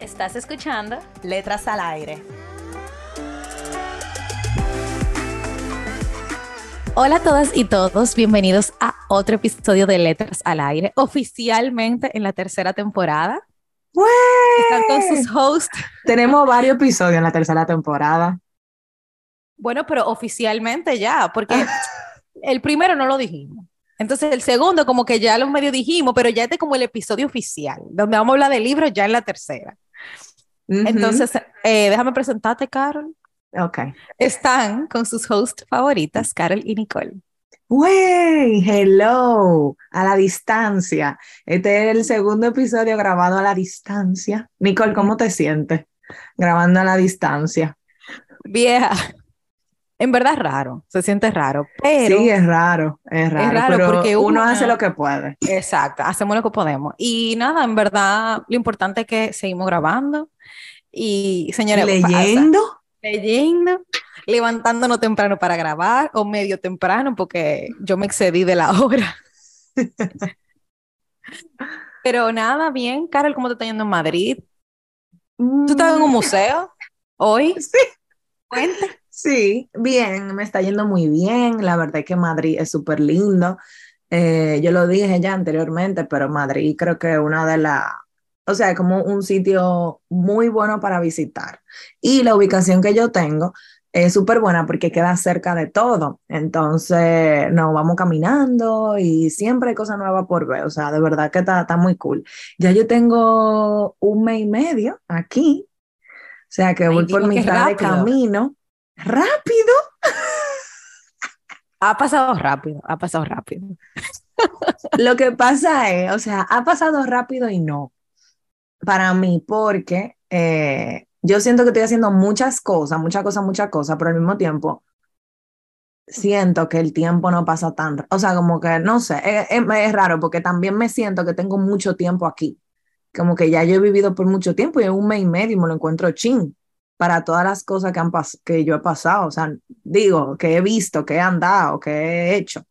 ¿Estás escuchando? Letras al aire. Hola a todas y todos, bienvenidos a otro episodio de Letras al Aire, oficialmente en la tercera temporada. Están con sus hosts. Tenemos varios episodios en la tercera temporada. Bueno, pero oficialmente ya, porque el primero no lo dijimos. Entonces el segundo como que ya lo medio dijimos, pero ya este es como el episodio oficial, donde vamos a hablar de libros ya en la tercera. Entonces, eh, déjame presentarte, Carol. Ok. Están con sus hosts favoritas, Carol y Nicole. ¡Wey! Hello, a la distancia. Este es el segundo episodio grabado a la distancia. Nicole, ¿cómo te sientes grabando a la distancia? Vieja, en verdad es raro, se siente raro, pero... Sí, es raro, es raro, es raro pero porque uno hace lo que puede. Exacto, hacemos lo que podemos. Y nada, en verdad, lo importante es que seguimos grabando y, señores, pasa- Leyendo. leyendo, levantándonos temprano para grabar o medio temprano porque yo me excedí de la hora. Pero nada, bien, Carol, ¿cómo te está yendo en Madrid? ¿Tú estás en un museo hoy? Sí. Cuenta. Sí, bien, me está yendo muy bien. La verdad es que Madrid es súper lindo. Eh, yo lo dije ya anteriormente, pero Madrid creo que es una de las, o sea, es como un sitio muy bueno para visitar. Y la ubicación que yo tengo es súper buena porque queda cerca de todo. Entonces, nos vamos caminando y siempre hay cosas nuevas por ver. O sea, de verdad que está, está muy cool. Ya yo tengo un mes y medio aquí. O sea, que Ay, voy por mitad de camino. ¡Rápido! Ha pasado rápido, ha pasado rápido. Lo que pasa es, o sea, ha pasado rápido y no. Para mí, porque eh, yo siento que estoy haciendo muchas cosas, muchas cosas, muchas cosas, pero al mismo tiempo siento que el tiempo no pasa tan, o sea, como que no sé, es, es- es raro porque también me siento que tengo mucho tiempo aquí, como que ya yo he vivido por mucho tiempo y en un mes y medio me lo encuentro chin para todas las cosas que, han que yo he pasado, o sea, digo, que he visto, que he andado, que he hecho.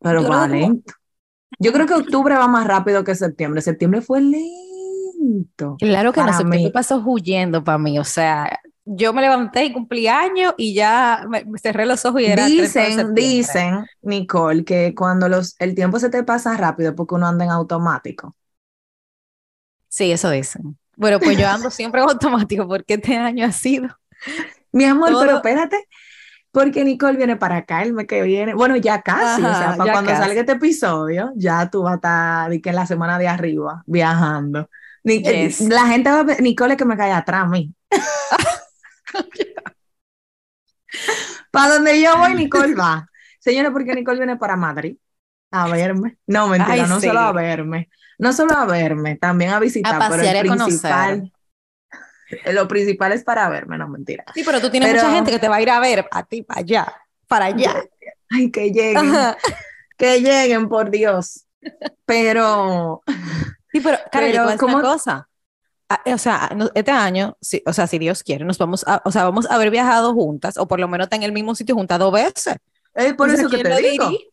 Pero Yo va lento. Yo creo que octubre va más rápido que septiembre. Septiembre fue lento. Claro que no, septiembre mí. pasó huyendo para mí, o sea, yo me levanté y cumplí años y ya me, me cerré los ojos y era 30 de Dicen, dicen, Nicole, que cuando los, el tiempo se te pasa rápido es porque uno anda en automático. Sí, eso dicen. Bueno, pues yo ando siempre en automático porque este año ha sido. Mi amor, Todo- pero espérate, porque Nicole viene para acá el mes que viene. Bueno, ya casi, o sea, para cuando casi. salga este episodio, ya tú vas a estar de que en la semana de arriba viajando. Ni- Yes. La gente va a ver, Nicole es que me cae atrás a mí. Para donde yo voy, Nicole va. Señores, porque Nicole viene para Madrid a verme. No, mentira, Ay, no sí. solo a verme. No solo a verme, también a visitar, A pero pasear el y a conocer. principal, lo principal es para verme, no mentira. Sí, pero tú tienes Pero- mucha gente que te va a ir a ver a ti para allá, para allá. Ay, que lleguen, Ajá. que lleguen, por Dios. Pero, Sí, pero, Carol, yo te Pero, voy a decir una ¿cómo- cosa. Ah, O sea, no- este año, sí, o sea, si Dios quiere, nos vamos a, o sea, vamos a haber viajado juntas, o por lo menos en el mismo sitio juntas dos veces. es por O sea, eso que ¿quién te lo digo. diría?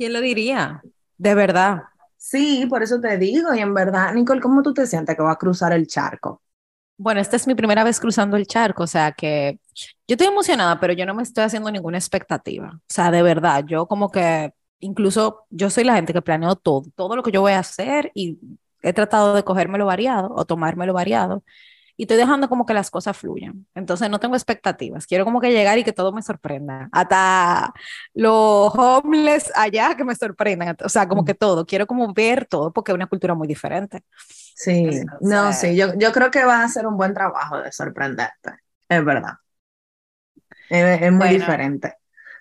¿Quién lo diría? De verdad. Sí, por eso te digo. Y en verdad, Nicole, ¿cómo tú te sientes que va a cruzar el charco? Bueno, esta es mi primera vez cruzando el charco, o sea que yo estoy emocionada, pero yo no me estoy haciendo ninguna expectativa. O sea, de verdad, yo como que incluso yo soy la gente que planeo todo, todo lo que yo voy a hacer y he tratado de cogérmelo variado o tomármelo variado y estoy dejando como que las cosas fluyan. Entonces no tengo expectativas, quiero como que llegar y que todo me sorprenda. Hasta los homeless allá que me sorprendan, o sea, como que todo, quiero como ver todo porque es una cultura muy diferente. Sí, Entonces- no, sí, yo, yo creo que va a ser un buen trabajo de sorprenderte, es verdad. Es, es muy Bueno, diferente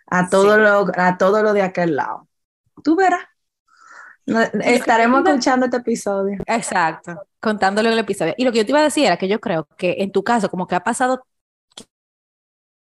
a todo sí. lo, a todo lo de aquel lado. Tú verás. Estaremos escuchando este episodio. Exacto, contándole el episodio. Y lo que yo te iba a decir era que yo creo que en tu caso, como que ha pasado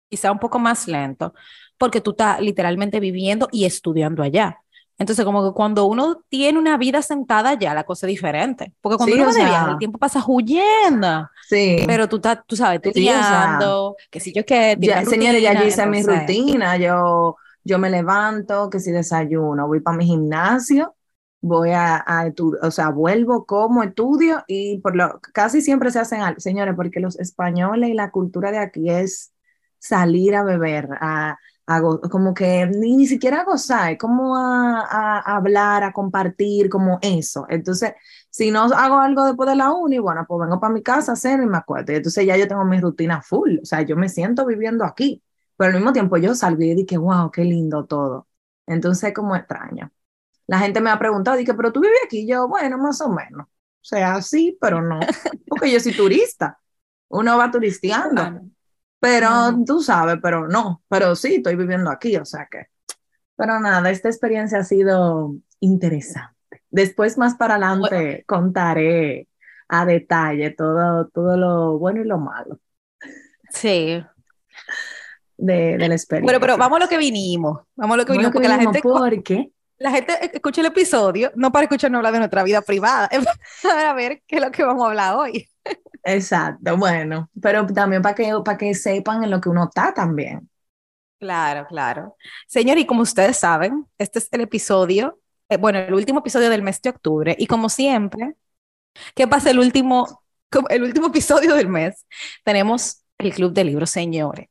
quizá un poco más lento, porque tú estás literalmente viviendo y estudiando allá. Entonces, como que cuando uno tiene una vida sentada ya, la cosa es diferente. Porque cuando Sí, uno va de viaje, el tiempo pasa huyendo. Sí. Pero tú, estás, tú sabes, Sí, o sea, estudiando, que si yo qué, Ya, señores, ya yo hice mi entonces- rutina, yo, yo me levanto, que si desayuno, voy para mi gimnasio, voy a, a o sea, vuelvo, como, estudio y por lo casi siempre se hacen, señores, porque los españoles y la cultura de aquí es salir a beber, a, a como que ni, ni siquiera a gozar, como a, a- a hablar, a compartir, como eso. Entonces, si no hago algo después de la uni, bueno, pues vengo para mi casa, ceno y me acuerdo. Y entonces ya yo tengo mi rutina full, o sea, yo me siento viviendo aquí, pero al mismo tiempo yo salgo y dije, wow, qué lindo todo. Entonces, como extraño. La gente me ha preguntado, dije, pero tú vives aquí, yo, bueno, más o menos. O sea, sí, pero no, porque yo soy turista. Uno va turisteando. Claro. Pero tú sabes, pero no, pero sí, estoy viviendo aquí, o sea que. Pero nada, esta experiencia ha sido interesante. Después, más para adelante, contaré a detalle todo, todo lo bueno y lo malo Sí. de, de la experiencia. Bueno, pero vamos a lo que vinimos. Vamos a lo que vinimos, porque la gente, porque la gente escucha el episodio, no para escucharnos hablar de nuestra vida privada, es para ver qué es lo que vamos a hablar hoy. Exacto, bueno, pero también para que, para que sepan en lo que uno está también. Claro, claro. Señor, y como ustedes saben, este es el episodio, eh, bueno, el último episodio del mes de octubre, y como siempre, ¿qué pasa el último, el último episodio del mes? Tenemos el Club de Libros, señores.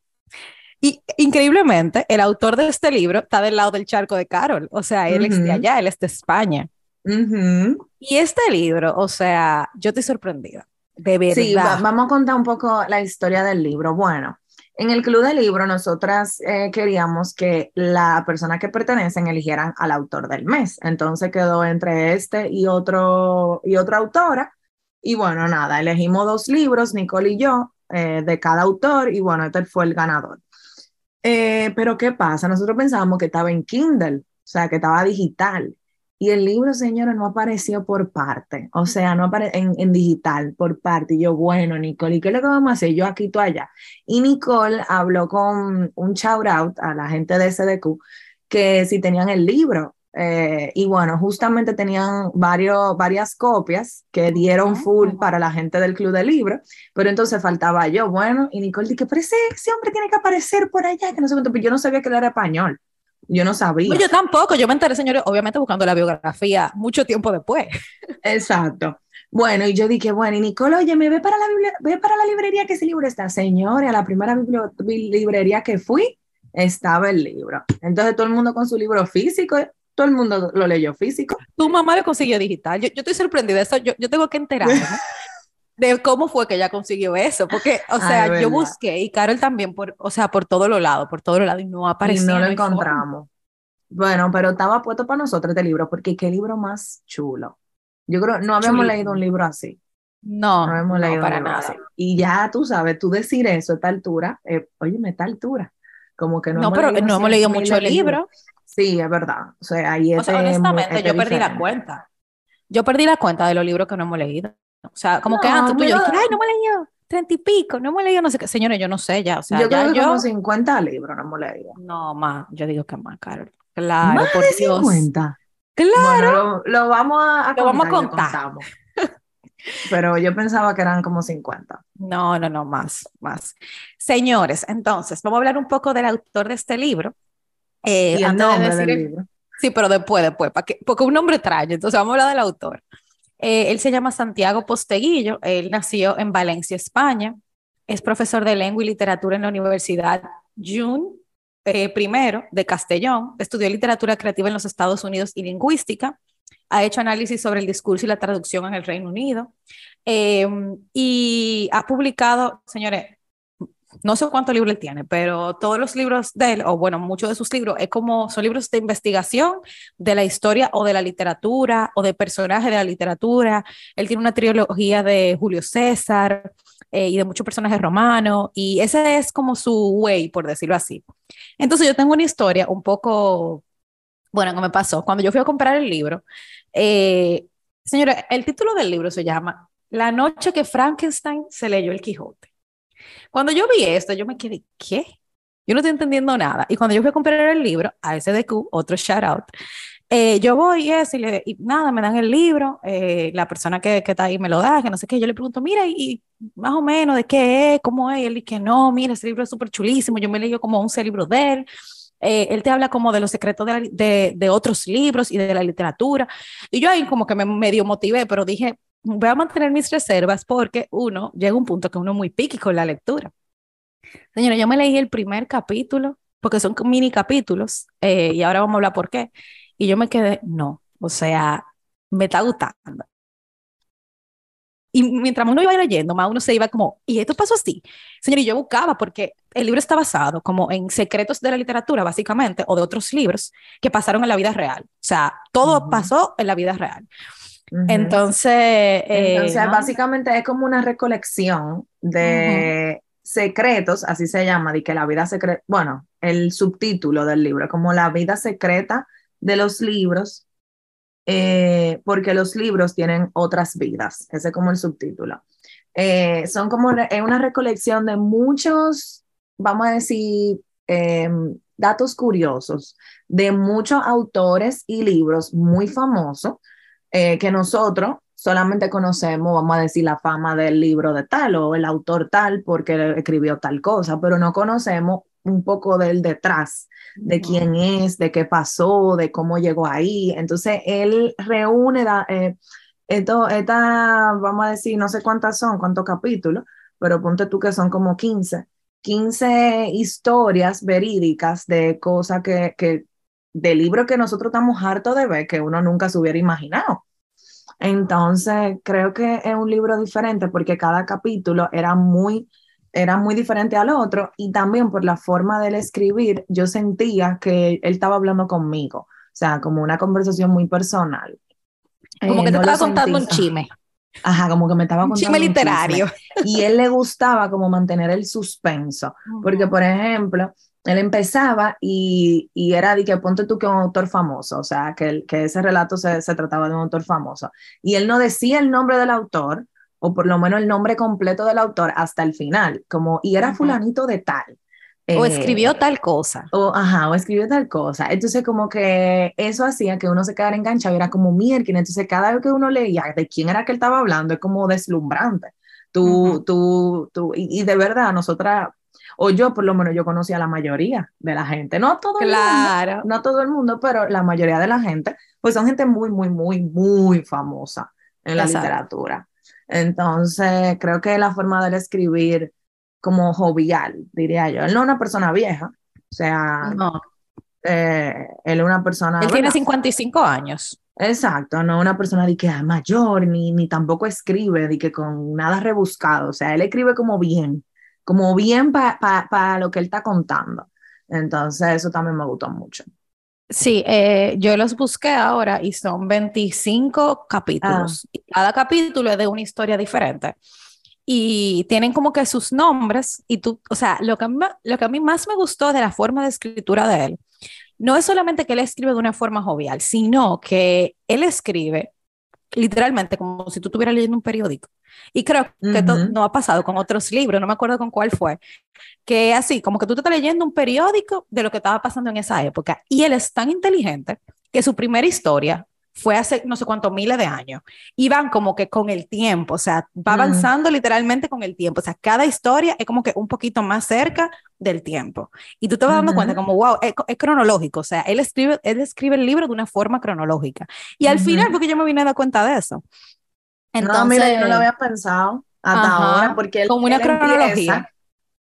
Y increíblemente, el autor de este libro está del lado del charco de Carol, o sea, él es de allá, él es de España. Ujú. Y este libro, o sea, yo estoy sorprendida, de verdad. Sí, va- vamos a contar un poco la historia del libro. Bueno, en el Club del Libro, nosotras eh, queríamos que la persona que pertenecen eligieran al autor del mes. Entonces quedó entre este y otro y otra autora. Y bueno, nada, elegimos dos libros, Nicole y yo, eh, de cada autor, y bueno, este fue el ganador. Eh, pero ¿qué pasa? Nosotros pensábamos que estaba en Kindle, o sea, que estaba digital. Y el libro, señores, no apareció por parte, o sea, no apareció en, en digital, por parte. Y yo, bueno, Nicole, ¿y qué es lo que vamos a hacer? Yo aquí, tú allá. Y Nicole habló con un shout out a la gente de SDQ que si tenían el libro. Eh, y bueno, justamente tenían varios, varias copias que dieron full Ujú. para la gente del Club del Libro, pero entonces faltaba yo. Bueno, y Nicole dije, pero ese, ese hombre tiene que aparecer por allá, que no sé cuánto, pero yo no sabía que él era español. Yo no sabía. No, yo tampoco, yo me enteré, señores, obviamente buscando la biografía mucho tiempo después. Exacto. Bueno, y yo dije, bueno, y Nicole, oye, me ve para la, ve para la librería que ese libro está. Señores, a la primera librería que fui, estaba el libro. Entonces todo el mundo con su libro físico, todo el mundo lo leyó físico. Tu mamá lo consiguió digital. Yo, yo estoy sorprendida. Eso, yo, yo tengo que enterarme de cómo fue que ella consiguió eso. Porque, o sea, yo busqué y Carol también, por, o sea, por todos los lados, por todos los lados, y no Y aparecía. no lo forma. encontramos. Bueno, pero estaba puesto para nosotros este libro, porque qué libro más chulo. Yo creo, no habíamos leído un libro así. No, No no, leído para nada. así. Y ya tú sabes, tú decir eso a esta altura, eh, óyeme, a esta altura, como que no, No, hemos pero leído no hemos leído mil mucho libros. libro. Sí, es verdad. O sea, ahí O sea, es muy- honestamente, yo perdí la cuenta. Yo perdí la cuenta de los libros que no hemos leído. O sea, como que No, antes tú y yo dije, ay, no hemos leído treinta y pico, no hemos leído no sé qué. Señores, yo no sé ya. O sea, yo ya creo que yo. como 50 libros no hemos leído. No, más. Yo digo que más, Carol. Claro, Más por de Dios. 50. Claro. Bueno, lo, lo vamos a, a Lo vamos a contar, contar. Pero yo pensaba que eran como 50. No, no, no, más, más. Señores, entonces, vamos a hablar un poco del autor de este libro. Eh, y el antes de nombre decir del el- libro. Sí, pero después, después, que, porque un nombre extraño, entonces vamos a hablar del autor. Eh, él se llama Santiago Posteguillo, él nació en Valencia, España, es profesor de lengua y literatura en la Universidad Jun eh, primero de Castellón, estudió literatura creativa en los Estados Unidos y lingüística, ha hecho análisis sobre el discurso y la traducción en el Reino Unido eh, y ha publicado, señores, no sé cuántos libros él tiene, pero todos los libros de él, o bueno, muchos de sus libros, es como, son libros de investigación de la historia o de la literatura o de personajes de la literatura. Él tiene una trilogía de Julio César eh, y de muchos personajes romanos, y ese es como su way, por decirlo así. Entonces yo tengo una historia un poco Bueno, ¿qué me pasó? Cuando yo fui a comprar el libro, eh, señora, el título del libro se llama La noche que Frankenstein se leyó el Quijote. Cuando yo vi esto, yo me quedé, ¿qué? Yo no estoy entendiendo nada. Y cuando yo fui a comprar el libro, a SDQ, otro shout out, eh, yo voy y, y, le, y, nada, me dan el libro, eh, la persona que, que, está ahí me lo da, que no sé qué, yo le pregunto, mira, y, más o menos de qué es, cómo es, y él dice no, mira, ese libro es súper chulísimo, yo me leí como 11 libros de él, eh, él te habla como de los secretos de, la, de, de, otros libros y de la literatura, y yo ahí como que me medio motivé, pero dije, voy a mantener mis reservas porque uno, llega un punto que uno es muy piqui con la lectura. Señora, yo me leí el primer capítulo, porque son mini capítulos, eh, y ahora vamos a hablar por qué. Y yo me quedé, no, o sea, me está gustando. Y mientras uno iba leyendo, más uno se iba como, ¿y esto pasó así? Señor, y yo buscaba porque el libro está basado como en secretos de la literatura, básicamente, o de otros libros que pasaron en la vida real. O sea, todo uh -huh. pasó en la vida real. Uh -huh. Entonces, eh, Entonces, ¿no? básicamente es como una recolección de uh -huh. secretos, así se llama, de que la vida secreta, bueno, el subtítulo del libro, como la vida secreta de los libros, eh, porque los libros tienen otras vidas, ese es como el subtítulo. Eh, son como re, una recolección de muchos, vamos a decir, eh, datos curiosos de muchos autores y libros muy famosos eh, que nosotros solamente conocemos, vamos a decir, la fama del libro de tal o el autor tal porque escribió tal cosa, pero no conocemos un poco del detrás, de quién es, de qué pasó, de cómo llegó ahí. Entonces, él reúne eh, esto, esta, vamos a decir, no sé cuántas son, cuántos capítulos, pero ponte tú que son como 15, 15 historias verídicas de cosas que, que de libros que nosotros estamos hartos de ver, que uno nunca se hubiera imaginado. Entonces, creo que es un libro diferente porque cada capítulo era muy era muy diferente al otro y también por la forma de él escribir, yo sentía que él estaba hablando conmigo, o sea, como una conversación muy personal. Como eh, que te no estaba contando un chisme. Ajá, como que me estaba contando un chisme literario. Un chisme. Y él le gustaba como mantener el suspenso, porque por ejemplo, él empezaba y, y, era de que ponte tú que un autor famoso, o sea, que, que ese relato se, se trataba de un autor famoso. Y él no decía el nombre del autor, o por lo menos el nombre completo del autor hasta el final, como, y era fulanito de tal. O eh, escribió tal cosa. O, ajá, o escribió tal cosa. Entonces, como que eso hacía que uno se quedara enganchado, era como mierda. Entonces, cada vez que uno leía de quién era que él estaba hablando, es como deslumbrante. Tú, uh -huh. tú, tú, y, y, de verdad, nosotras, o yo por lo menos, yo conocía a la mayoría de la gente. No todo claro. el mundo, no todo el mundo, pero la mayoría de la gente, pues son gente muy, muy, muy, muy famosa en la literatura. Entonces, creo que la forma de él escribir como jovial, diría yo. Él no es una persona vieja, o sea, no. eh, él es una persona... Él tiene 55 años. Exacto, no una persona de que es mayor, ni, ni tampoco escribe, de que con nada rebuscado, o sea, él escribe como bien, como bien para pa, pa lo que él está contando. Entonces, eso también me gustó mucho. Sí, eh, yo los busqué ahora y son 25 capítulos. Ah. Cada capítulo es de una historia diferente. Y tienen como que sus nombres y tú, o sea, lo que, lo que a mí más me gustó de la forma de escritura de él, no es solamente que él escribe de una forma jovial, sino que él escribe literalmente como si tú estuvieras leyendo un periódico. Y creo que uh -huh. esto no ha pasado con otros libros, no me acuerdo con cuál fue, que así, como que tú te estás leyendo un periódico de lo que estaba pasando en esa época. Y él es tan inteligente que su primera historia fue hace no sé cuántos miles de años. Y van como que con el tiempo, o sea, va avanzando -huh. literalmente con el tiempo. O sea, cada historia es como que un poquito más cerca del tiempo. Y tú te vas dando uh -huh. cuenta como, wow, es, es, cronológico. O sea, él escribe, él escribe el libro de una forma cronológica. Y al uh -huh. final, porque yo me vine a dar cuenta de eso. Entonces, no, mira, yo no lo había pensado hasta Ajá, ahora, porque él, como una él cronología. Empieza,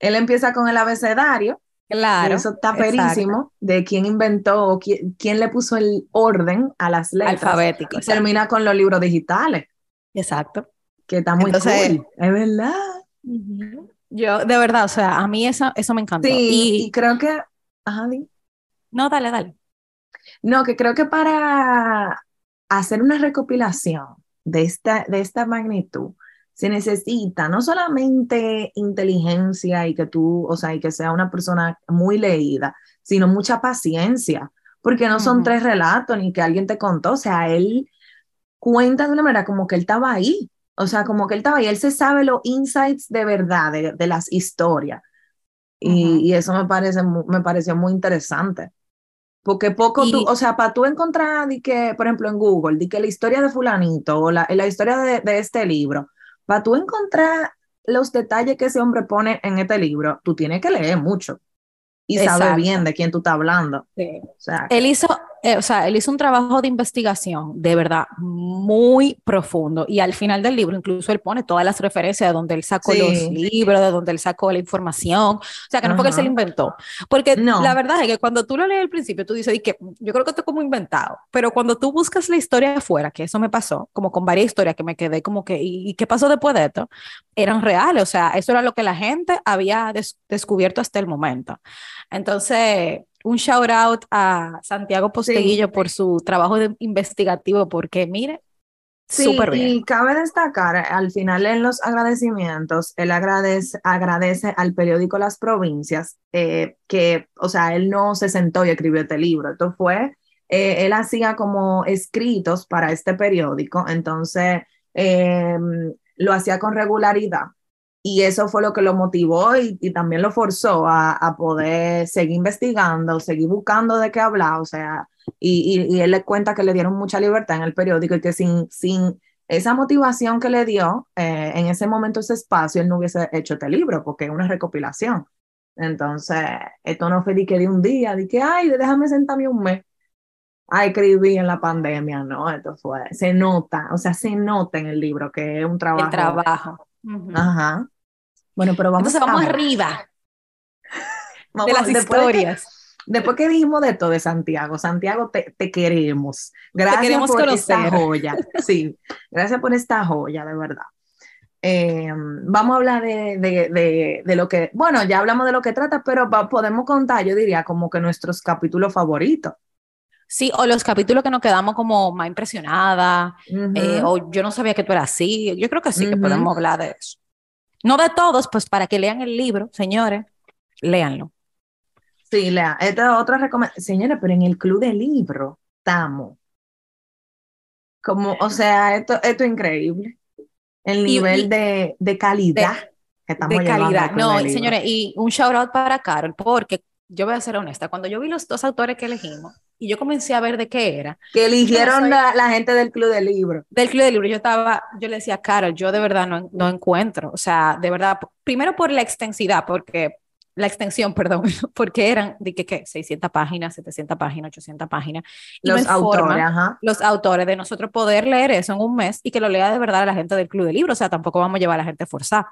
él empieza con el abecedario. Claro. Eso está perísimo exacto. de quién inventó o quién, quién, le puso el orden a las letras. Alfabético. Y termina con los libros digitales. Exacto. Que está muy Entonces, cool. Es verdad. Uh -huh. Yo, de verdad, o sea, a mí eso, eso me encantó. Sí, y, y creo que. Ajá, No, dale, dale. No, que creo que para hacer una recopilación de esta, de esta magnitud, se necesita no solamente inteligencia y que tú, o sea, y que sea una persona muy leída, sino mucha paciencia, porque no son tres relatos ni que alguien te contó, o sea, él cuenta de una manera como que él estaba ahí, o sea, como que él estaba ahí, él se sabe los insights de verdad de, de las historias. Y, eso me parece, me pareció muy interesante. Porque poco tú, o sea, para tú encontrar, di que, por ejemplo, en Google, di que la historia de fulanito o la, la historia de, de este libro, para tú encontrar los detalles que ese hombre pone en este libro, tú tienes que leer mucho y saber bien de quién tú estás hablando. Sí. O sea, Él hizo, eh, o sea, él hizo un trabajo de investigación de verdad muy profundo y al final del libro incluso él pone todas las referencias de donde él sacó Sí. los libros, de donde él sacó la información, o sea, que no fue que él se Ajá. lo inventó, porque No. la verdad es que cuando tú lo lees al principio tú dices, "Y que yo creo que esto es como inventado, pero cuando tú buscas la historia afuera, que eso me pasó, como con varias historias que me quedé como que, ¿y, y qué pasó después de esto? Eran reales, o sea, eso era lo que la gente había des- descubierto hasta el momento. Entonces, un shout out a Santiago Posteguillo por su trabajo de- investigativo, porque mire, Sí, súper bien. y cabe destacar, al final en los agradecimientos, él agradece, agradece al periódico Las Provincias, eh, que, o sea, él no se sentó y escribió este libro, esto fue, eh, él hacía como escritos para este periódico, entonces eh, lo hacía con regularidad. Y eso fue lo que lo motivó y, y también lo forzó a, a poder seguir investigando, seguir buscando de qué hablar, o sea, y, y, y él le cuenta que le dieron mucha libertad en el periódico y que sin, sin esa motivación que le dio eh, en ese momento, ese espacio, él no hubiese hecho este libro porque es una recopilación. Entonces, esto no fue de que de un día, de que, ay, déjame sentarme un mes a escribir en la pandemia, no, esto fue, se nota, o sea, se nota en el libro que es un trabajo. El trabajo. Ujú. Ajá. Bueno, pero vamos, Entonces vamos a ver. arriba Vamos, de las después de que- historias. Después que dijimos de todo de Santiago, Santiago, te, te queremos. Gracias queremos por esta joya. Sí, gracias por esta joya, de verdad. Eh, vamos a hablar de, de, de, de lo que, bueno, ya hablamos de lo que trata, pero podemos contar, yo diría, como que nuestros capítulos favoritos. Sí, o los capítulos que nos quedamos como más impresionadas, Ujú. eh, o yo no sabía que tú eras así. Yo creo que sí que podemos hablar de eso. No de todos, pues para que lean el libro, señores, léanlo. Sí, Lea, esta es otra recomendación. Señora, pero en el club de libro estamos. Como, o sea, esto, esto es increíble. El nivel y- de, de calidad que estamos de calidad. No, de señores, y un shout out para Carol, porque yo voy a ser honesta, cuando yo vi los dos autores que elegimos y yo comencé a ver de qué era, Que eligieron soy- la, la gente del club de libro. del club de libro, yo estaba, yo le decía, Carol, yo de verdad no, no encuentro, o sea, de verdad, primero por la extensidad, porque la extensión, perdón, porque eran de que, ¿qué? 600 páginas, 700 páginas, 800 páginas. Y Los autores, ajá. los autores de nosotros poder leer eso en un mes y que lo lea de verdad la gente del club de libro, o sea, tampoco vamos a llevar a la gente forzada.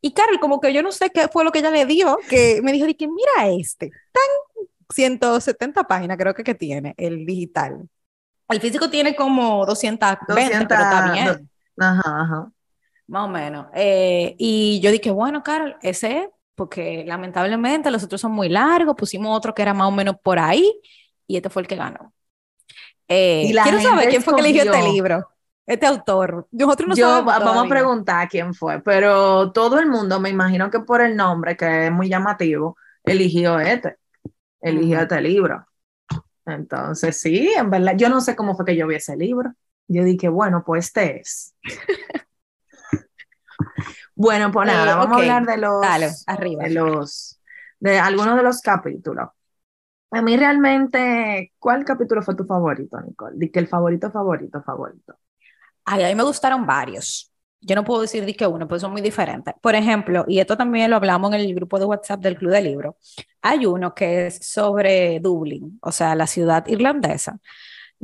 Y Carol, como que yo no sé qué fue lo que ella le dio, que me dijo que mira este, tan 170 páginas creo que, que tiene el digital. El físico tiene como 220, 200, pero está bien, Ajá, ajá. más o menos. Eh, y yo dije, bueno, Carol, ese es, porque lamentablemente los otros son muy largos, pusimos otro que era más o menos por ahí, y este fue el que ganó. Eh, quiero saber quién fue que eligió este libro, este autor. Nosotros no Yo sabemos va- vamos a preguntar quién fue, pero todo el mundo, me imagino que por el nombre, que es muy llamativo, eligió este, eligió este libro. Entonces, sí, en verdad, yo no sé cómo fue que yo vi ese libro. Yo dije, bueno, pues este es. Bueno, pues nada, Eh, vamos a hablar de los, Dale, arriba. de los, de algunos de los capítulos. A mí realmente, ¿cuál capítulo fue tu favorito, Nicole? Di que el favorito, favorito, favorito. Ay, a mí me gustaron varios. Yo no puedo decir de que uno, pues son muy diferentes. Por ejemplo, y esto también lo hablamos en el grupo de WhatsApp del Club de Libro, hay uno que es sobre Dublín, o sea, la ciudad irlandesa.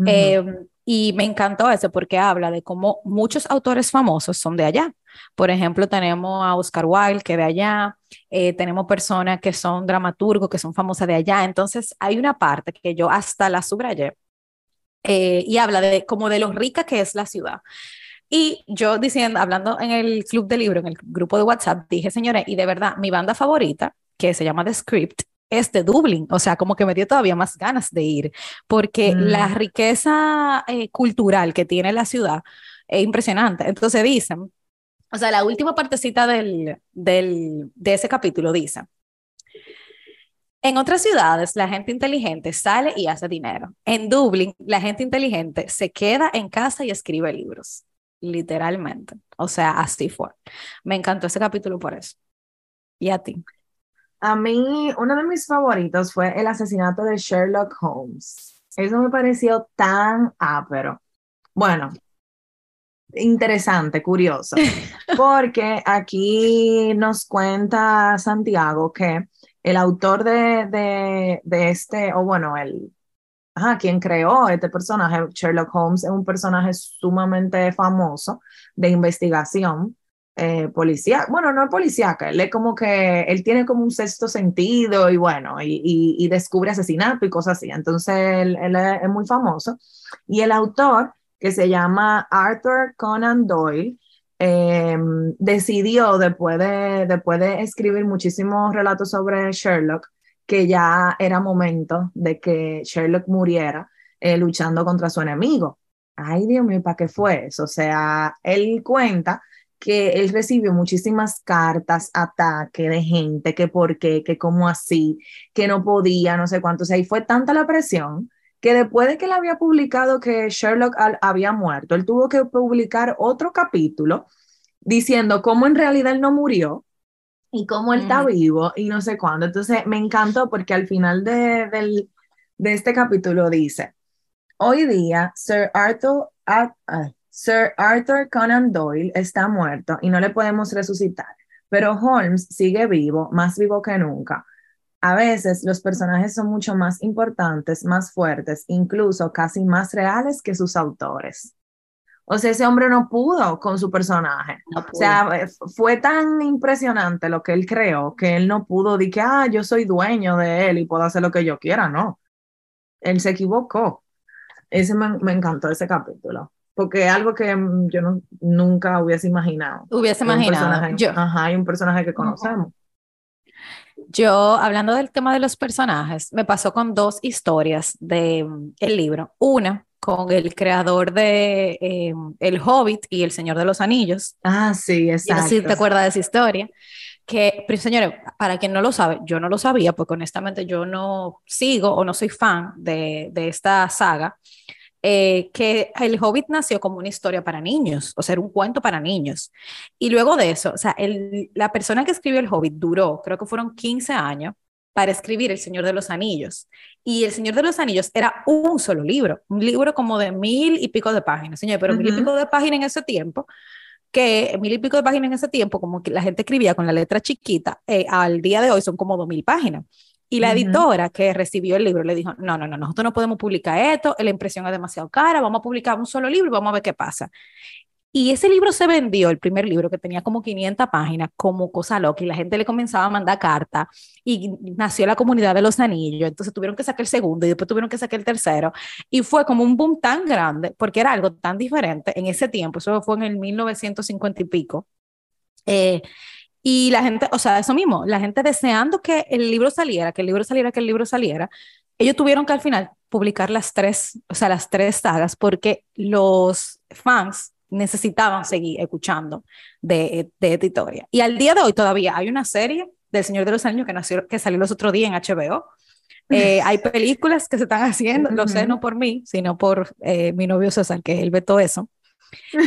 Eh, y me encantó ese porque habla de cómo muchos autores famosos son de allá. Por ejemplo, tenemos a Oscar Wilde, que de allá, eh, tenemos personas que son dramaturgos, que son famosas de allá. Entonces, hay una parte que yo hasta la subrayé eh, y habla de como de lo rica que es la ciudad. Y yo diciendo, hablando en el club de libro, en el grupo de WhatsApp, dije, señores, y de verdad, mi banda favorita, que se llama The Script, es de Dublín, o sea, como que me dio todavía más ganas de ir, porque Mm. la riqueza eh, cultural que tiene la ciudad es impresionante. Entonces dicen, o sea, la última partecita del, del, de ese capítulo dice, En otras ciudades, la gente inteligente sale y hace dinero. En Dublín, la gente inteligente se queda en casa y escribe libros, literalmente. O sea, así fue. Me encantó ese capítulo por eso. ¿Y a ti? A mí, uno de mis favoritos fue el asesinato de Sherlock Holmes. Eso me pareció tan ápero. Bueno, interesante, curioso, porque aquí nos cuenta Santiago que el autor de, de, este, o bueno, el, ajá, quien creó este personaje, Sherlock Holmes, es un personaje sumamente famoso de investigación eh, policía, bueno, no es policíaca, él es como que, él tiene como un sexto sentido y bueno, y, y, descubre asesinato y cosas así. Entonces, él, es, muy famoso. Y el autor, que se llama Arthur Conan Doyle, em, decidió, después de, después de escribir muchísimos relatos sobre Sherlock, que ya era momento de que Sherlock muriera eh, luchando contra su enemigo. Ay, Dios mío, ¿para qué fue eso? O sea, él cuenta que él recibió muchísimas cartas, ataque de gente, que por qué, que cómo así, que no podía, no sé cuánto. O sea, y fue tanta la presión que después de que él había publicado que Sherlock había muerto, él tuvo que publicar otro capítulo diciendo cómo en realidad él no murió y cómo él está vivo y no sé cuándo. Entonces me encantó porque al final de, del, de este capítulo dice, hoy día Sir Arthur, Sir Arthur Conan Doyle está muerto y no le podemos resucitar, pero Holmes sigue vivo, más vivo que nunca. A veces los personajes son mucho más importantes, más fuertes, incluso casi más reales que sus autores. O sea, ese hombre no pudo con su personaje. o sea, eh, fue tan impresionante lo que él creó que él no pudo decir que, ah, yo soy dueño de él y puedo hacer lo que yo quiera. No. Él se equivocó. Ese me encantó ese capítulo porque es algo que mm, yo no, nunca hubiese imaginado. Hubiese imaginado. Yo. Ajá, hay un personaje que conocemos. Yo, hablando del tema de los personajes, me pasó con dos historias del mm, el libro. Una con el creador de em, El Hobbit y El Señor de los Anillos. Ah, sí, exacto. si te acuerdas de esa historia. Que, pero señores, para quien no lo sabe, yo no lo sabía, porque honestamente yo no sigo o no soy fan de, de esta saga. Eh, que El Hobbit nació como una historia para niños, o sea, era un cuento para niños. Y luego de eso, o sea, el, la persona que escribió El Hobbit duró, creo que fueron 15 años para escribir El Señor de los Anillos. Y El Señor de los Anillos era un solo libro, un libro como de mil y pico de páginas, señor, pero mil y pico de páginas en ese tiempo, que mil y pico de páginas en ese tiempo, como que la gente escribía con la letra chiquita, eh, al día de hoy son como dos mil páginas. Y la editora que recibió el libro le dijo, no, no, no, nosotros no podemos publicar esto, la impresión es demasiado cara, vamos a publicar un solo libro y vamos a ver qué pasa. Y ese libro se vendió, el primer libro que tenía como 500 páginas, como cosa loca, y la gente le comenzaba a mandar carta, y nació la comunidad de los anillos, entonces tuvieron que sacar el segundo y después tuvieron que sacar el tercero, y fue como un boom tan grande, porque era algo tan diferente en ese tiempo, eso fue en el 1950 y pico, eh, y la gente, o sea, eso mismo, la gente deseando que el libro saliera, que el libro saliera, que el libro saliera, ellos tuvieron que al final publicar las tres, o sea, las tres sagas porque los fans necesitaban seguir escuchando de, de historia. Y al día de hoy todavía hay una serie del Señor de los Años que, nació, que salió los otros días en HBO. Eh, hay películas que se están haciendo, lo sé no por mí, sino por eh, mi novio César, que él ve todo eso.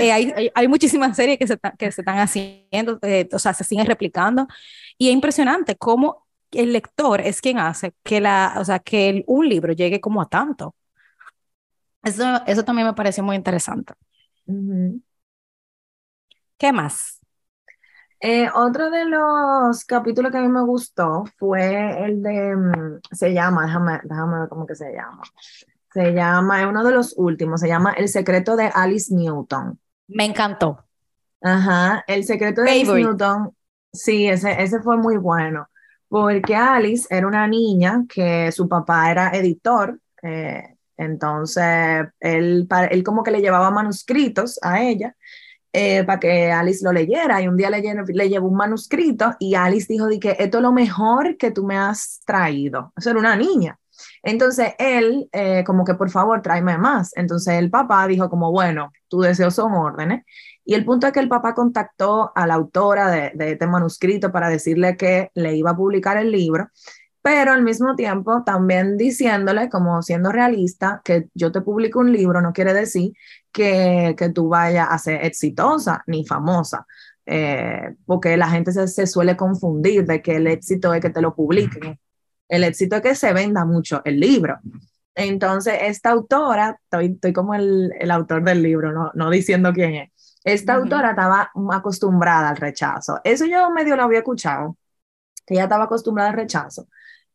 Eh, hay, hay, muchísimas series que se, que se están haciendo, eh, o sea, se siguen replicando. Y es impresionante cómo el lector es quien hace que, la, o sea, que un libro llegue como a tanto. Eso, eso también me pareció muy interesante. ¿Qué más? Eh, otro de los capítulos que a mí me gustó fue el de, mm, se llama, déjame, déjame ver cómo que se llama. Se llama, es uno de los últimos, se llama El secreto de Alice Newton. Me encantó. Ajá, El secreto de Alice Newton, sí, ese, ese fue muy bueno, porque Alice era una niña que su papá era editor, eh, entonces él, él como que le llevaba manuscritos a ella eh, para que Alice lo leyera y un día le, le llevó un manuscrito y Alice dijo de que esto es lo mejor que tú me has traído. Eso era una niña. Entonces él, eh, como que por favor, tráeme más. Entonces el papá dijo como, bueno, tus deseos son órdenes. Y el punto es que el papá contactó a la autora de, este manuscrito para decirle que le iba a publicar el libro, pero al mismo tiempo también diciéndole, como siendo realista, que yo te publico un libro no quiere decir que, que tú vayas a ser exitosa ni famosa, eh, porque la gente se, se, suele confundir de que el éxito es que te lo publiquen, el éxito es que se venda mucho el libro. Entonces, esta autora, estoy, estoy como el, el, autor del libro, no, no diciendo quién es, esta uh -huh. autora estaba acostumbrada al rechazo. Eso yo medio lo había escuchado, que ella estaba acostumbrada al rechazo.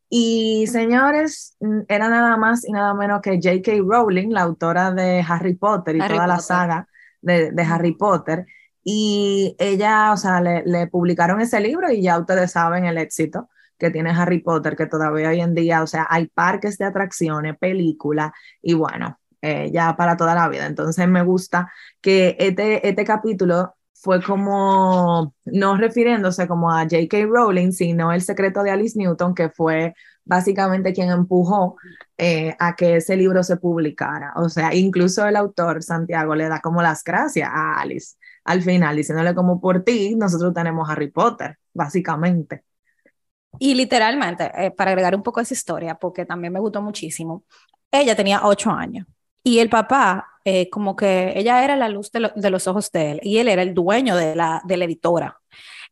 Y señores, era nada más y nada menos que J.K. Rowling, la autora de Harry Potter y Harry toda la Potter. saga de, de Harry Potter. Y ella, o sea, le, le, publicaron ese libro y ya ustedes saben el éxito que tiene Harry Potter, que todavía hoy en día, o sea, hay parques de atracciones, películas y bueno, eh, ya para toda la vida. Entonces me gusta que este, este capítulo fue como, no refiriéndose como a J.K. Rowling, sino el secreto de Alice Newton, que fue básicamente quien empujó eh, a que ese libro se publicara. O sea, incluso el autor, Santiago, le da como las gracias a Alice al final, diciéndole como por ti, nosotros tenemos Harry Potter, básicamente. Y literalmente, eh, para agregar un poco a esa historia, porque también me gustó muchísimo, ella tenía ocho años y el papá, eh, como que ella era la luz de, lo, de, los ojos de él y él era el dueño de la, de la editora.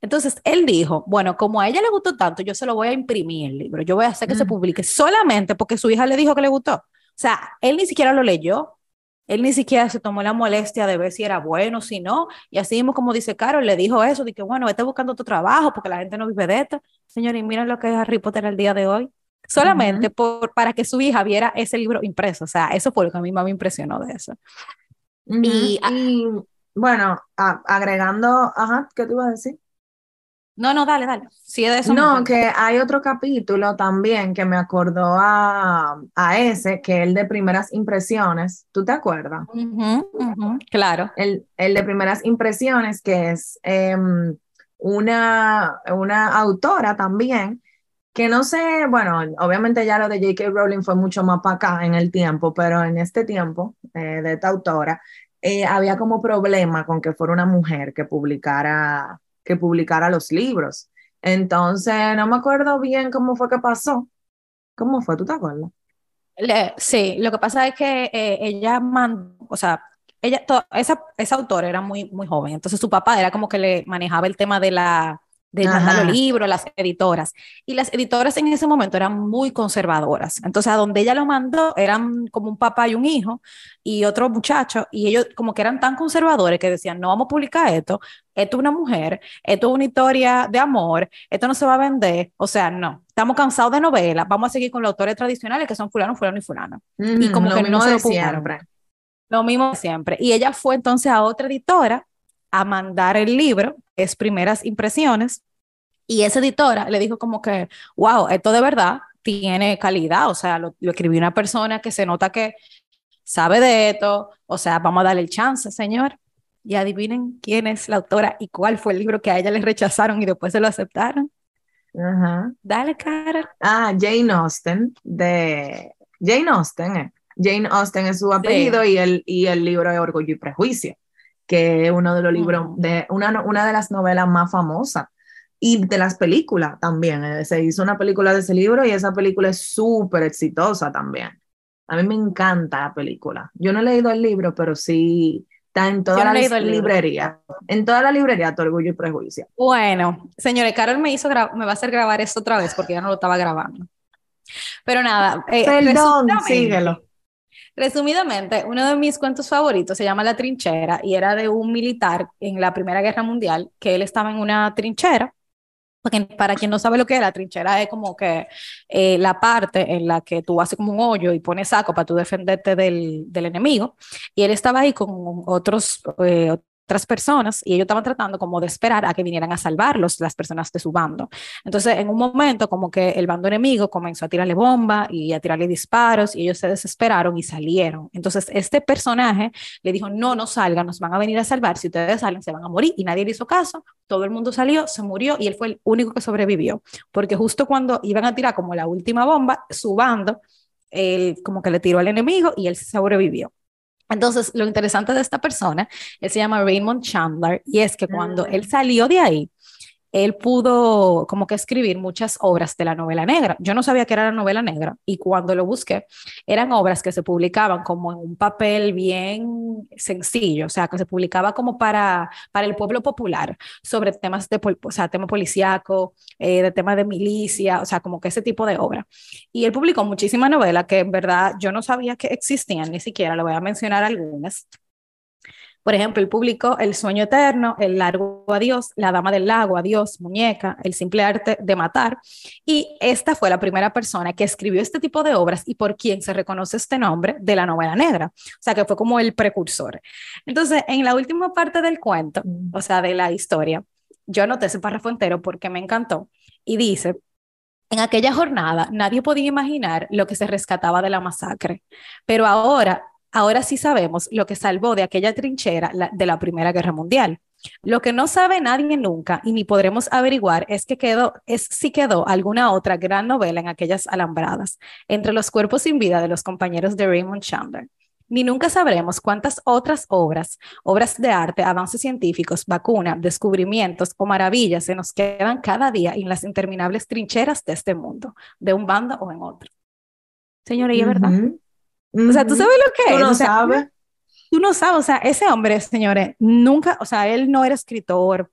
Entonces él dijo, bueno, como a ella le gustó tanto, yo se lo voy a imprimir el libro, yo voy a hacer que mm. se publique solamente porque su hija le dijo que le gustó. O sea, él ni siquiera lo leyó, él ni siquiera se tomó la molestia de ver si era bueno, si no, y así mismo como dice Carol, le dijo eso, de que bueno, vete buscando otro trabajo porque la gente no vive de esto. Señores, miren lo que es Harry Potter el día de hoy, solamente uh -huh. por, para que su hija viera ese libro impreso, o sea, eso fue lo que a mí más me impresionó de eso. Uh -huh. y, y, bueno, a, agregando, ajá, ¿qué te iba a decir? No, no, dale, dale. Sí, de eso no, que hay otro capítulo también que me acordó a, a ese, que es el de primeras impresiones. ¿Tú te acuerdas? Uh -huh, uh -huh, claro. El, el, de primeras impresiones, que es eh, una, una autora también, que no sé, bueno, obviamente ya lo de J.K. Rowling fue mucho más para acá en el tiempo, pero en este tiempo eh, de esta autora, eh, había como problema con que fuera una mujer que publicara que publicara los libros. Entonces, no me acuerdo bien cómo fue que pasó. ¿Cómo fue? ¿Tú te acuerdas? Le, sí, lo que pasa es que eh, ella mandó, o sea, ella, to, esa, esa autora era muy, muy joven, entonces su papá era como que le manejaba el tema de la, de mandar los libros, las editoras. Y las editoras en ese momento eran muy conservadoras. Entonces, a donde ella lo mandó, eran como un papá y un hijo y otro muchacho, y ellos como que eran tan conservadores que decían, no vamos a publicar esto, esto es una mujer, esto es una historia de amor, esto no se va a vender. O sea, no, estamos cansados de novelas, vamos a seguir con los autores tradicionales que son fulano, fulano y fulano. Mm, y como lo que mismo no se lo siempre. Lo mismo siempre. Y ella fue entonces a otra editora a mandar el libro, es primeras impresiones, y esa editora le dijo como que, wow, esto de verdad tiene calidad, o sea, lo, lo escribió una persona que se nota que sabe de esto, o sea, vamos a darle el chance, señor. Y adivinen quién es la autora y cuál fue el libro que a ella le rechazaron y después se lo aceptaron. Uh -huh. Dale, Carol. Ah, Jane Austen, de Jane Austen. Eh. Jane Austen es su apellido sí. y, el, y el libro de Orgullo y Prejuicio, que es uno de los libros, uh -huh. de una, una de las novelas más famosas y de las películas también. Eh, se hizo una película de ese libro y esa película es súper exitosa también. A mí me encanta la película. Yo no he leído el libro, pero sí está en toda no la librería. En toda la librería, Tu Orgullo y Prejuicio. Bueno, señores, Carol me hizo me va a hacer grabar esto otra vez porque ya no lo estaba grabando. Pero nada. Eh, Perdón, síguelo. Resumidamente, uno de mis cuentos favoritos se llama La Trinchera y era de un militar en la Primera Guerra Mundial que él estaba en una trinchera para quien no sabe lo que es la trinchera es como que eh, la parte en la que tú haces como un hoyo y pones saco para tú defenderte del, del enemigo. Y él estaba ahí con otros eh, otras personas y ellos estaban tratando como de esperar a que vinieran a salvarlos las personas de su bando. Entonces, en un momento como que el bando enemigo comenzó a tirarle bomba y a tirarle disparos y ellos se desesperaron y salieron. Entonces, este personaje le dijo, no, no salgan, nos van a venir a salvar, si ustedes salen se van a morir y nadie le hizo caso, todo el mundo salió, se murió y él fue el único que sobrevivió, porque justo cuando iban a tirar como la última bomba, su bando, él como que le tiró al enemigo y él sobrevivió. Entonces, lo interesante de esta persona, él se llama Raymond Chandler, y es que cuando él salió de ahí, él pudo como que escribir muchas obras de la novela negra. Yo no sabía que era la novela negra y cuando lo busqué, eran obras que se publicaban como en un papel bien sencillo, o sea, que se publicaba como para, para el pueblo popular sobre temas de, o tema policíaco, eh, de tema de milicia, o sea, como que ese tipo de obra. Y él publicó muchísimas novelas que en verdad yo no sabía que existían, ni siquiera, le voy a mencionar algunas. Por ejemplo, él publicó El sueño eterno, El largo adiós, La dama del lago, Adiós, Muñeca, El simple arte de matar. Y esta fue la primera persona que escribió este tipo de obras y por quien se reconoce este nombre de la novela negra. O sea, que fue como el precursor. Entonces, en la última parte del cuento, mm. o sea, de la historia, yo anoté ese párrafo entero porque me encantó y dice, en aquella jornada nadie podía imaginar lo que se rescataba de la masacre, pero ahora ahora sí sabemos lo que salvó de aquella trinchera de la Primera Guerra Mundial. Lo que no sabe nadie nunca y ni podremos averiguar es que quedó, es si quedó alguna otra gran novela en aquellas alambradas, entre los cuerpos sin vida de los compañeros de Raymond Chandler. Ni nunca sabremos cuántas otras obras, obras de arte, avances científicos, vacunas, descubrimientos o maravillas se nos quedan cada día en las interminables trincheras de este mundo, de un bando o en otro. Señora, ¿y es verdad? O sea, ¿tú sabes lo que es? Tú no sabes. Tú no sabes, o sea, ese hombre, señores, nunca, o sea, él no era escritor,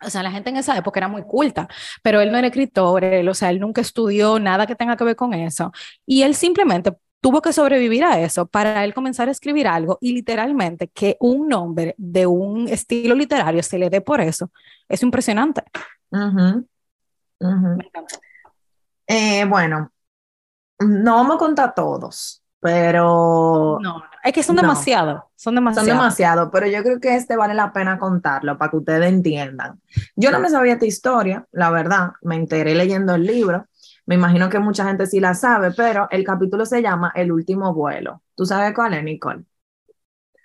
o sea, la gente en esa época era muy culta, pero él no era escritor, él, o sea, él nunca estudió nada que tenga que ver con eso. Y él simplemente tuvo que sobrevivir a eso para él comenzar a escribir algo y literalmente que un nombre de un estilo literario se le dé por eso, es impresionante. Me eh, bueno, no vamos a contar todos, pero... No, es que son demasiados, son demasiados. Son demasiados, pero yo creo que este vale la pena contarlo para que ustedes entiendan. Yo no me sabía esta historia, la verdad, me enteré leyendo el libro, me imagino que mucha gente sí la sabe, pero el capítulo se llama El último vuelo. ¿Tú sabes cuál es, Nicole?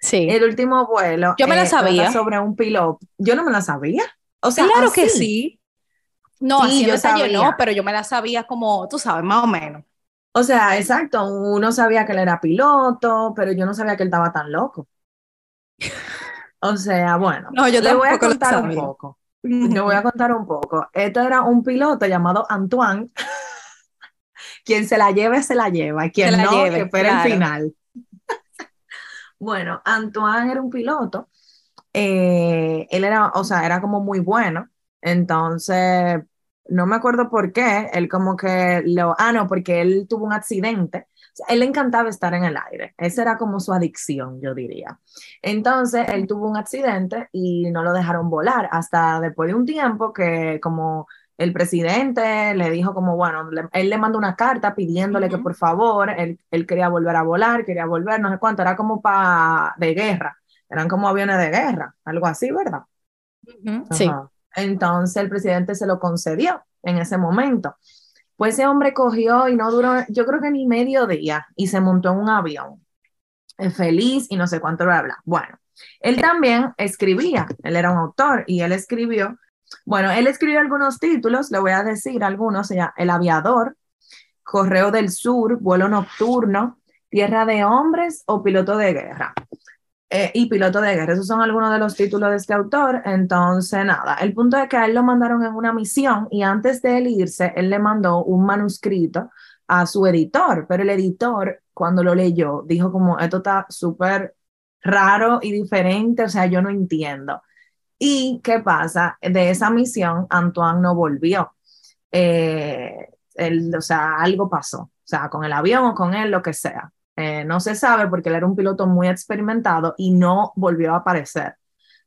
Sí. El último vuelo. Yo me la eh, sabía. Sobre un piloto. Yo no me la sabía. O sea, claro que sí. No, sí, yo sabía. no, pero yo me la sabía como, tú sabes, más o menos. O sea, exacto, uno sabía que él era piloto, pero yo no sabía que él estaba tan loco. O sea, bueno, no, yo le voy a contar un poco. Le voy a contar un poco. Este era un piloto llamado Antoine. quien se la lleve, se la lleva. Quien no, lleve, que el final. bueno, Antoine era un piloto. Eh, él era, o sea, era como muy bueno. Entonces, no me acuerdo por qué, él como que lo, ah, no, porque él tuvo un accidente. él le encantaba estar en el aire, esa era como su adicción, yo diría. Entonces, él tuvo un accidente y no lo dejaron volar hasta después de un tiempo que como el presidente le dijo como, bueno, él le mandó una carta pidiéndole que por favor, él, él, quería volver a volar, quería volver, no sé cuánto, era como para de guerra, eran como aviones de guerra, algo así, ¿verdad? Sí. Entonces el presidente se lo concedió en ese momento. Pues ese hombre cogió y no duró, yo creo que ni medio día, y se montó en un avión, feliz y no sé cuánto, bla, bla. Bueno, él también escribía, él era un autor y él escribió, bueno, él escribió algunos títulos, le voy a decir algunos, El aviador, Correo del Sur, Vuelo Nocturno, Tierra de Hombres o Piloto de Guerra. Eh, y piloto de guerra. Esos son algunos de los títulos de este autor. Entonces, nada, el punto es que a él lo mandaron en una misión y antes de él irse, él le mandó un manuscrito a su editor, pero el editor, cuando lo leyó, dijo como, esto está súper raro y diferente, o sea, yo no entiendo. ¿Y qué pasa? De esa misión, Antoine no volvió. Eh, o sea, algo pasó, o sea, con el avión o con él, lo que sea. Eh, no se sabe porque él era un piloto muy experimentado y no volvió a aparecer.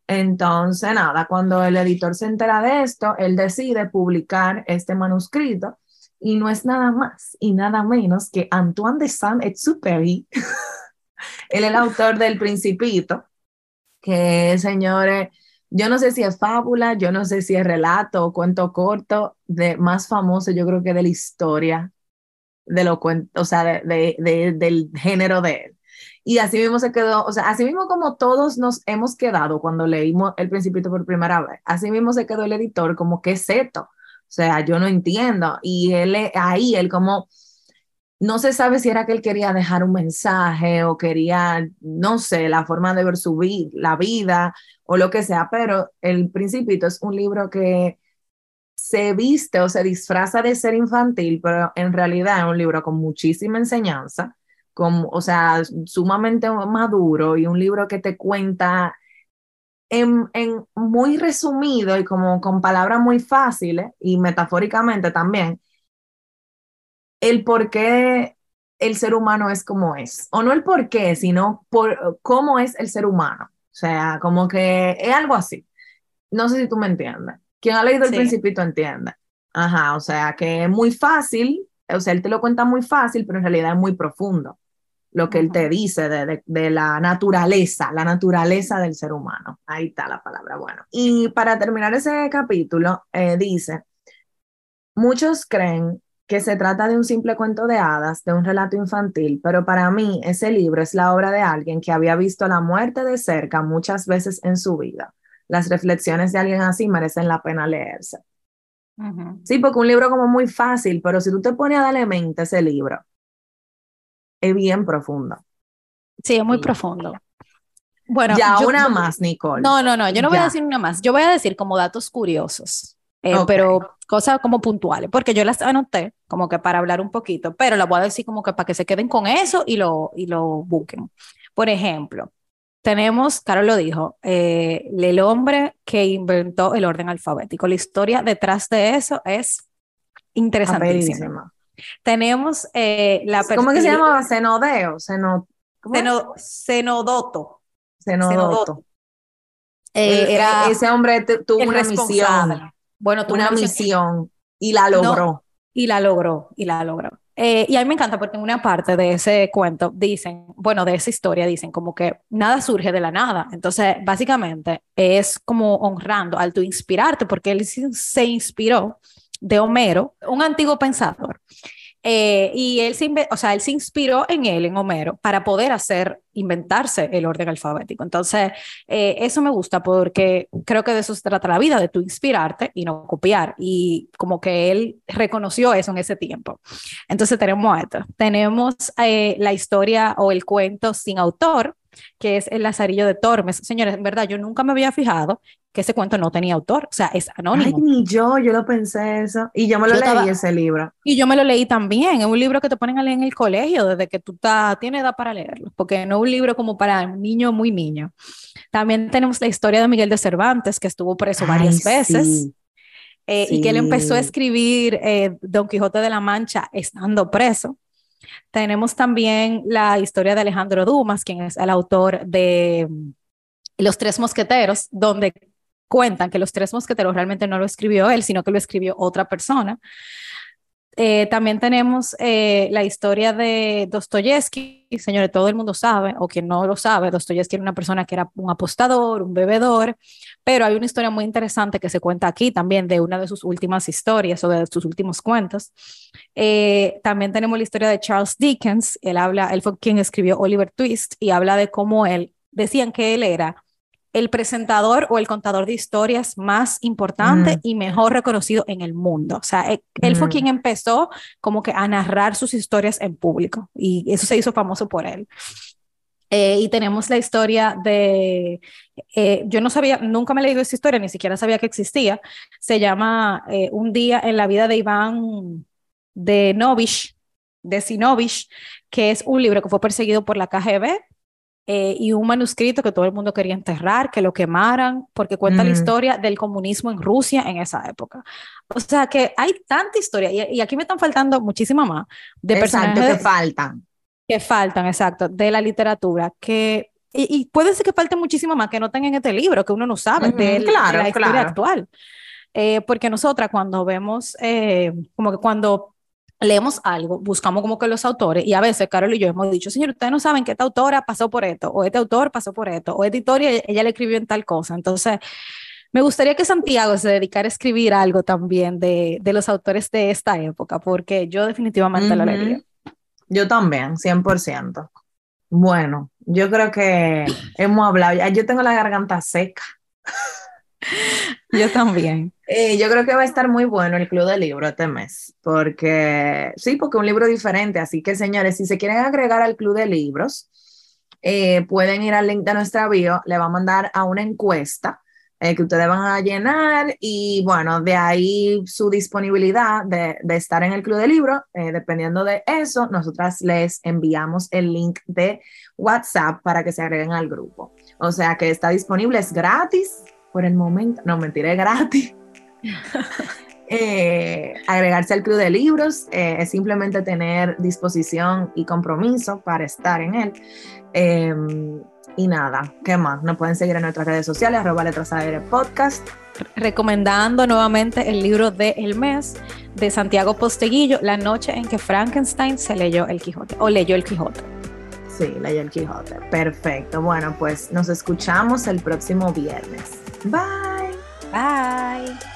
Entonces, nada, cuando el editor se entera de esto, él decide publicar este manuscrito y no es nada más y nada menos que Antoine de Saint-Exupéry. él es el autor del Principito, que, señores, yo no sé si es fábula, yo no sé si es relato o cuento corto, de más famoso yo creo que de la historia de lo o sea, de, de, del género de él. Y así mismo se quedó, o sea, así mismo como todos nos hemos quedado cuando leímos El Principito por primera vez, así mismo se quedó el editor como, ¿qué es esto? O sea, yo no entiendo. Y él ahí, él como, no se sabe si era que él quería dejar un mensaje o quería, no sé, la forma de ver su vida, la vida o lo que sea, pero El Principito es un libro que se viste o se disfraza de ser infantil, pero en realidad es un libro con muchísima enseñanza, con, o sea, sumamente maduro y un libro que te cuenta en, muy resumido y como con palabras muy fáciles y metafóricamente también, el por qué el ser humano es como es. O no el por qué, sino por cómo es el ser humano. O sea, como que es algo así. No sé si tú me entiendes. Quien ha leído el Principito entiende. Ajá, o sea, que es muy fácil, o sea, él te lo cuenta muy fácil, pero en realidad es muy profundo lo que él te dice de, de, la naturaleza, la naturaleza del ser humano. Ahí está la palabra, bueno. Y para terminar ese capítulo, eh, dice, muchos creen que se trata de un simple cuento de hadas, de un relato infantil, pero para mí ese libro es la obra de alguien que había visto la muerte de cerca muchas veces en su vida. Las reflexiones de alguien así merecen la pena leerse. Sí, porque un libro como muy fácil, pero si tú te pones a darle mente a ese libro, es bien profundo. Sí, es muy profundo. Bueno, ya una más, Nicole. No, no, no, yo no voy a decir una más. Yo voy a decir como datos curiosos. Eh, pero cosas como puntuales, porque yo las anoté como que para hablar un poquito, pero las voy a decir como que para que se queden con eso y lo, y lo busquen. Por ejemplo, tenemos, Carol lo dijo, eh, el hombre que inventó el orden alfabético. La historia detrás de eso es interesantísima. Tenemos eh, la ¿Cómo que se llamaba? Cenodeo, Ceno... Cenodoto. Cenodoto. era ese hombre tuvo una misión bueno, tuvo una, misión y la logró. y la logró, y la logró. Eh, y a mí me encanta porque en una parte de ese cuento dicen, bueno, de esa historia dicen como que nada surge de la nada. Entonces, básicamente es como honrando al tu inspirarte, porque él se inspiró de Homero, un antiguo pensador. Eh, y él se, o sea, él se inspiró en él, en Homero, para poder hacer, inventarse el orden alfabético. Entonces, eh, eso me gusta porque creo que de eso se trata la vida, de tú inspirarte y no copiar. Y como que él reconoció eso en ese tiempo. Entonces, tenemos esto. Tenemos eh, la historia o el cuento sin autor, que es El Lazarillo de Tormes. Señores, en verdad, yo nunca me había fijado que ese cuento no tenía autor, o sea, es anónimo. Ay, ni yo, yo lo pensé eso. Y yo me lo leí ese libro. Y yo me lo leí también. Es un libro que te ponen a leer en el colegio desde que tú estás, tienes edad para leerlo, porque no es un libro como para un niño muy niño. También tenemos la historia de Miguel de Cervantes, que estuvo preso varias veces. Eh, y que él empezó a escribir eh, Don Quijote de la Mancha estando preso. Tenemos también la historia de Alejandro Dumas, quien es el autor de Los Tres Mosqueteros, donde cuentan que Los Tres Mosqueteros realmente no lo escribió él, sino que lo escribió otra persona. Eh, también tenemos eh, la historia de Dostoyevsky, señores, todo el mundo sabe, o quien no lo sabe, Dostoyevsky era una persona que era un apostador, un bebedor, pero hay una historia muy interesante que se cuenta aquí también de una de sus últimas historias o de sus últimos cuentos. Eh, también tenemos la historia de Charles Dickens, él habla, él fue quien escribió Oliver Twist y habla de cómo él, decían que él era el presentador o el contador de historias más importante mm. y mejor reconocido en el mundo. O sea, él, fue mm. quien empezó como que a narrar sus historias en público y eso se hizo famoso por él. Eh, y tenemos la historia de, eh, yo no sabía, nunca me he leído esta historia, ni siquiera sabía que existía. Se llama eh, Un día en la vida de Iván de Novich, de Sinovich, que es un libro que fue perseguido por la KGB eh, y un manuscrito que todo el mundo quería enterrar, que lo quemaran, porque cuenta la historia del comunismo en Rusia en esa época. O sea que hay tanta historia, y, aquí me están faltando muchísimas más de personajes que faltan. Que faltan, exacto, de la literatura, que y, puede ser que falte muchísimo más que no tengan este libro, que uno no sabe de, la historia actual. Eh, porque nosotras cuando vemos, eh, como que cuando leemos algo, buscamos como que los autores, y a veces Carol y yo hemos dicho, señor, ustedes no saben que esta autora pasó por esto, o este autor pasó por esto, o esta historia ella le escribió en tal cosa. Entonces, me gustaría que Santiago se dedicara a escribir algo también de, de los autores de esta época, porque yo definitivamente lo leería. Yo también, 100%. Bueno, yo creo que hemos hablado, yo tengo la garganta seca. Yo también. Eh, yo creo que va a estar muy bueno el Club de Libro este mes, porque sí, porque un libro diferente, así que señores, si se quieren agregar al Club de Libros, eh, pueden ir al link de nuestra bio, le va a mandar a una encuesta eh, que ustedes van a llenar y bueno, de ahí su disponibilidad de, de estar en el Club de Libro, eh, dependiendo de eso, nosotras les enviamos el link de WhatsApp para que se agreguen al grupo. O sea que está disponible, es gratis por el momento, no mentira, es gratis. Eh, agregarse al club de libros eh, es simplemente tener disposición y compromiso para estar en él. Eh, y nada, ¿qué más? Nos pueden seguir en nuestras redes sociales, arroba letras aire podcast. Recomendando nuevamente el libro de El Mes de Santiago Posteguillo, La noche en que Frankenstein se leyó el Quijote, o leyó el Quijote. Sí, leyó el Quijote. Perfecto. Bueno, pues nos escuchamos el próximo viernes. Bye. Bye.